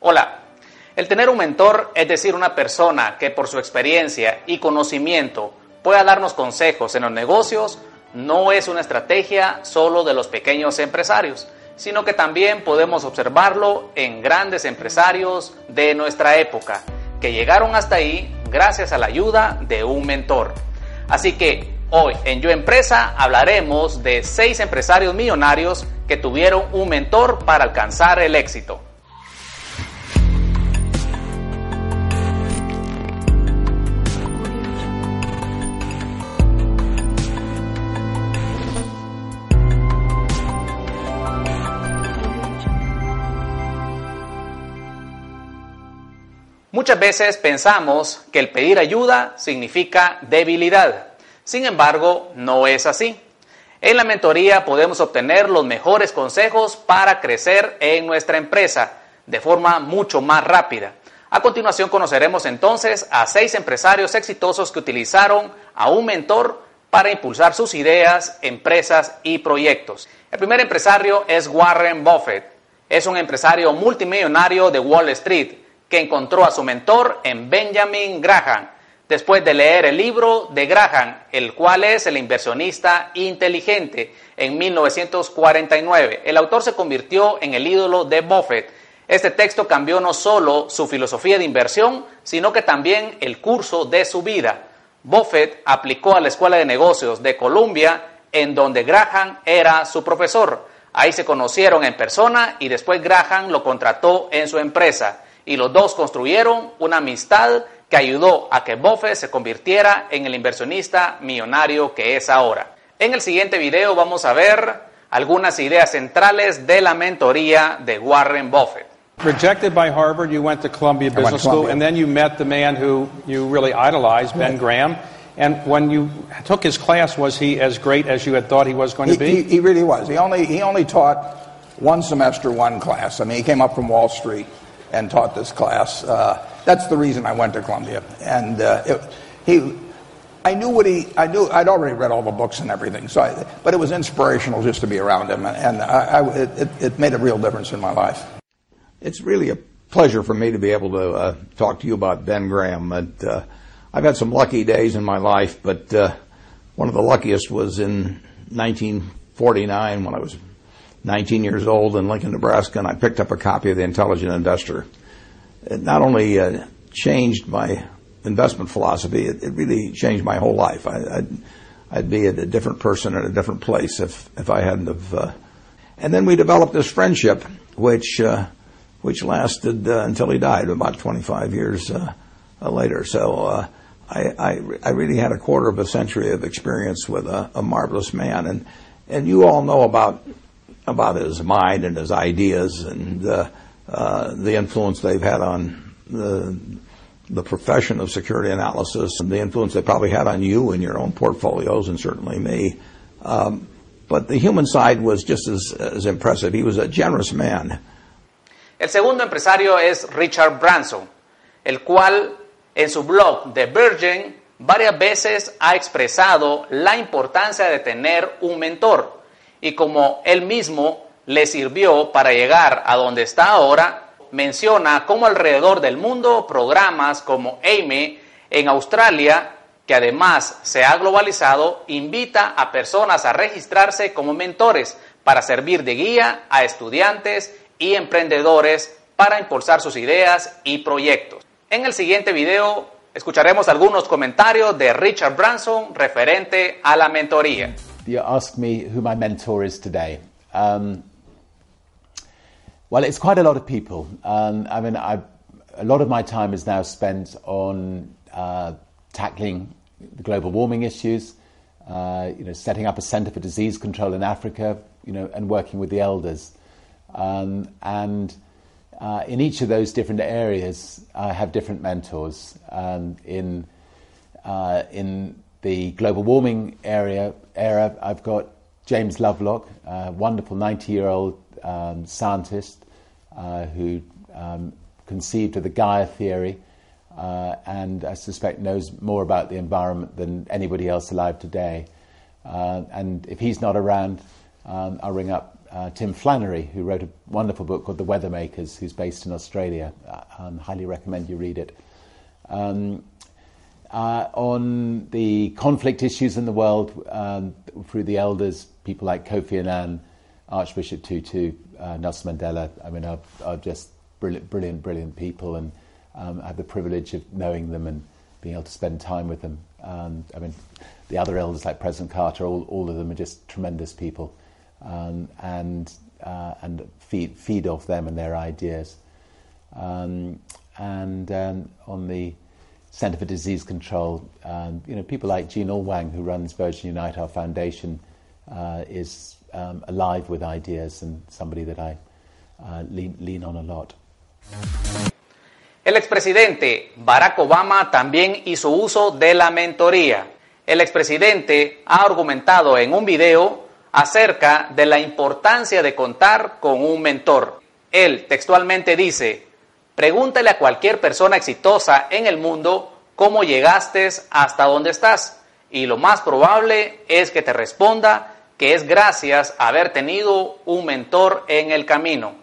Hola. El tener un mentor, es decir, una persona que por su experiencia y conocimiento pueda darnos consejos en los negocios, no es una estrategia solo de los pequeños empresarios, sino que también podemos observarlo en grandes empresarios de nuestra época, que llegaron hasta ahí gracias a la ayuda de un mentor. Así que hoy en Yo Empresa hablaremos de seis empresarios millonarios que tuvieron un mentor para alcanzar el éxito. Muchas veces pensamos que el pedir ayuda significa debilidad. Sin embargo, no es así. En la mentoría podemos obtener los mejores consejos para crecer en nuestra empresa de forma mucho más rápida. A continuación conoceremos entonces a seis empresarios exitosos que utilizaron a un mentor para impulsar sus ideas, empresas y proyectos. El primer empresario es Warren Buffett. Es un empresario multimillonario de Wall Street que encontró a su mentor en Benjamin Graham, después de leer el libro de Graham, el cual es el inversionista inteligente, en 1949. El autor se convirtió en el ídolo de Buffett. Este texto cambió no solo su filosofía de inversión, sino que también el curso de su vida. Buffett aplicó a la Escuela de Negocios de Columbia, en donde Graham era su profesor. Ahí se conocieron en persona y después Graham lo contrató en su empresa y los dos construyeron una amistad que ayudó a que Buffett se convirtiera en el inversionista millonario que es ahora. En el siguiente video vamos a ver algunas ideas centrales de la mentoría de Warren Buffett. Rejected by Harvard, you went to Columbia Business School, and then you met the man who you really idolized, Ben Graham. And when you took his class, was he as great as you had thought he was going to be? He, he, he really was. He only, he only taught one semester, one class. I mean, he came up from Wall Street and taught this class. Uh, that's the reason I went to Columbia. And uh, it, he, I knew what he, I knew, I'd already read all the books and everything. So, I, but it was inspirational just to be around him, and I, I, it, it made a real difference in my life. It's really a pleasure for me to be able to uh, talk to you about Ben Graham. And, uh, I've had some lucky days in my life, but uh, one of the luckiest was in 1949 when I was 19 years old in Lincoln, Nebraska, and I picked up a copy of The Intelligent Investor. It not only uh, changed my investment philosophy, it, it, really changed my whole life. I, would I'd be a different person in a different place if, if I hadn't have. Uh, and then we developed this friendship, which uh, which lasted uh, until he died about 25 years uh, uh, later. So I, I, I really had a quarter of a century of experience with a, a marvelous man, and and you all know about about his mind and his ideas and uh, uh, the influence they've had on the, the profession of security analysis and the influence they probably had on you and your own portfolios and certainly me. Um, but the human side was just as, as impressive. He was a generous man. El segundo empresario es Richard Branson, el cual en su blog The Virgin varias veces ha expresado la importancia de tener un mentor y como él mismo le sirvió para llegar a donde está ahora, menciona cómo alrededor del mundo programas como AIME en Australia, que además se ha globalizado, invita a personas a registrarse como mentores para servir de guía a estudiantes y emprendedores para impulsar sus ideas y proyectos. En el siguiente video escucharemos algunos comentarios de Richard Branson referente a la mentoría. You ask me who my mentor is today. Um, well, it's quite a lot of people. Um, I mean, I've, a lot of my time is now spent on uh, tackling the global warming issues, uh, you know, setting up a centre for disease control in Africa, you know, and working with the elders. Um, and uh, in each of those different areas, I have different mentors. Um, in uh, in the global warming area era, I've got James Lovelock, a wonderful 90-year-old um, scientist uh, who um, conceived of the Gaia theory, uh, and I suspect knows more about the environment than anybody else alive today. Uh, and if he's not around, um, I'll ring up uh, Tim Flannery, who wrote a wonderful book called The Weathermakers, who's based in Australia. I highly recommend you read it. Um, uh, on the conflict issues in the world, um, through the elders, people like Kofi Annan, Archbishop Tutu, uh, Nelson Mandela, I mean, are, are, just brilliant, brilliant, brilliant people, and um, I have the privilege of knowing them and being able to spend time with them. Um, I mean, the other elders like President Carter, all, all of them are just tremendous people um, and uh, and feed feed off them and their ideas. Um, and um, on the Centre for Disease Control, um, people like Jean who runs Virgin Unite, our foundation, uh, is um, alive with ideas and somebody that I uh, lean, lean on a lot. El expresidente Barack Obama también hizo uso de la mentoría. El expresidente ha argumentado en un video acerca de la importancia de contar con un mentor. Él textualmente dice, pregúntale a cualquier persona exitosa en el mundo cómo llegaste hasta donde estás y lo más probable es que te responda que es gracias a haber tenido un mentor en el camino.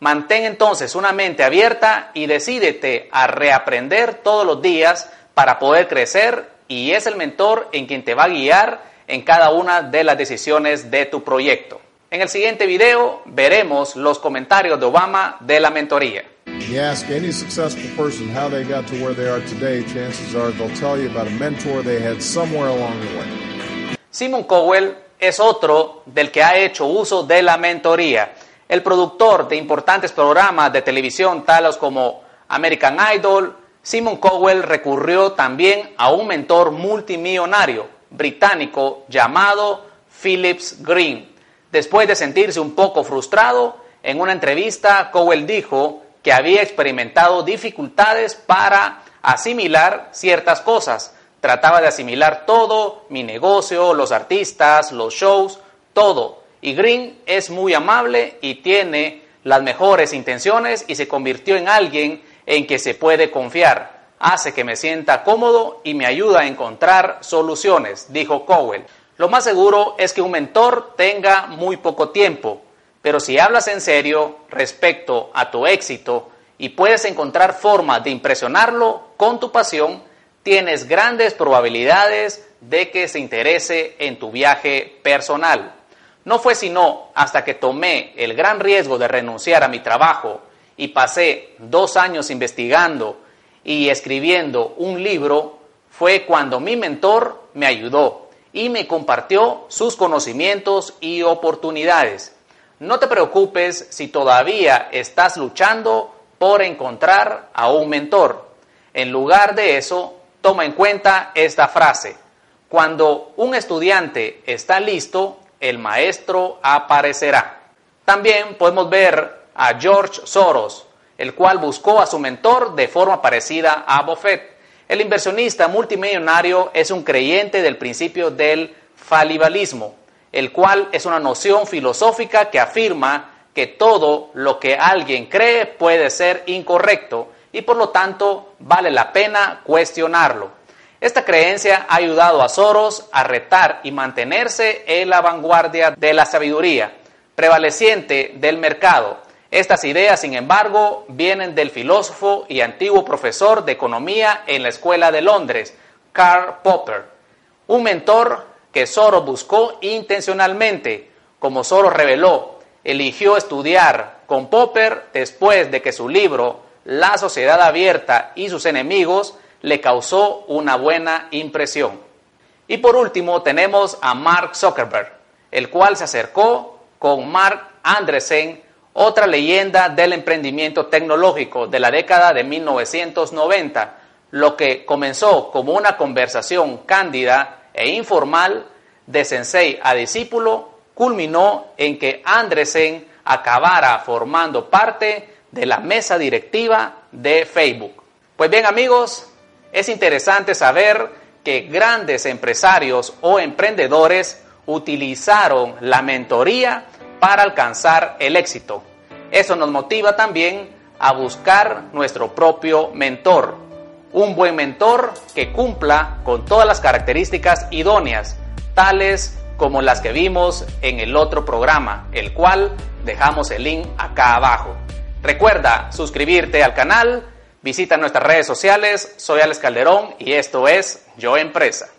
Mantén entonces una mente abierta y decídete a reaprender todos los días para poder crecer y es el mentor en quien te va a guiar en cada una de las decisiones de tu proyecto. En el siguiente video veremos los comentarios de Obama de la mentoría. You ask any successful person how they got to where they are today, chances are they'll tell you about a mentor they had somewhere along the way. Simon Cowell es otro del que ha hecho uso de la mentoría. El productor de importantes programas de televisión tales como American Idol, Simon Cowell recurrió también a un mentor multimillonario, británico llamado Phillips Green. Después de sentirse un poco frustrado, en una entrevista Cowell dijo que había experimentado dificultades para asimilar ciertas cosas. Trataba de asimilar todo, mi negocio, los artistas, los shows, todo. Y Green es muy amable y tiene las mejores intenciones y se convirtió en alguien en que se puede confiar hace que me sienta cómodo y me ayuda a encontrar soluciones, dijo Cowell. Lo más seguro es que un mentor tenga muy poco tiempo, pero si hablas en serio respecto a tu éxito y puedes encontrar formas de impresionarlo con tu pasión, tienes grandes probabilidades de que se interese en tu viaje personal. No fue sino hasta que tomé el gran riesgo de renunciar a mi trabajo y pasé dos años investigando y escribiendo un libro fue cuando mi mentor me ayudó y me compartió sus conocimientos y oportunidades. No te preocupes si todavía estás luchando por encontrar a un mentor. En lugar de eso, toma en cuenta esta frase. Cuando un estudiante está listo, el maestro aparecerá. También podemos ver a George Soros, el cual buscó a su mentor de forma parecida a Buffett. El inversionista multimillonario es un creyente del principio del falibalismo, el cual es una noción filosófica que afirma que todo lo que alguien cree puede ser incorrecto y por lo tanto vale la pena cuestionarlo. Esta creencia ha ayudado a Soros a retar y mantenerse en la vanguardia de la sabiduría prevaleciente del mercado estas ideas, sin embargo, vienen del filósofo y antiguo profesor de economía en la Escuela de Londres, Karl Popper, un mentor que Soros buscó intencionalmente. Como Soros reveló, eligió estudiar con Popper después de que su libro La sociedad abierta y sus enemigos le causó una buena impresión. Y por último tenemos a Mark Zuckerberg, el cual se acercó con Mark Andresen otra leyenda del emprendimiento tecnológico de la década de 1990, lo que comenzó como una conversación cándida e informal de sensei a discípulo, culminó en que Andresen acabara formando parte de la mesa directiva de Facebook. Pues bien amigos, es interesante saber que grandes empresarios o emprendedores utilizaron la mentoría para alcanzar el éxito. Eso nos motiva también a buscar nuestro propio mentor. Un buen mentor que cumpla con todas las características idóneas, tales como las que vimos en el otro programa, el cual dejamos el link acá abajo. Recuerda suscribirte al canal, visita nuestras redes sociales, soy Alex Calderón y esto es Yo Empresa.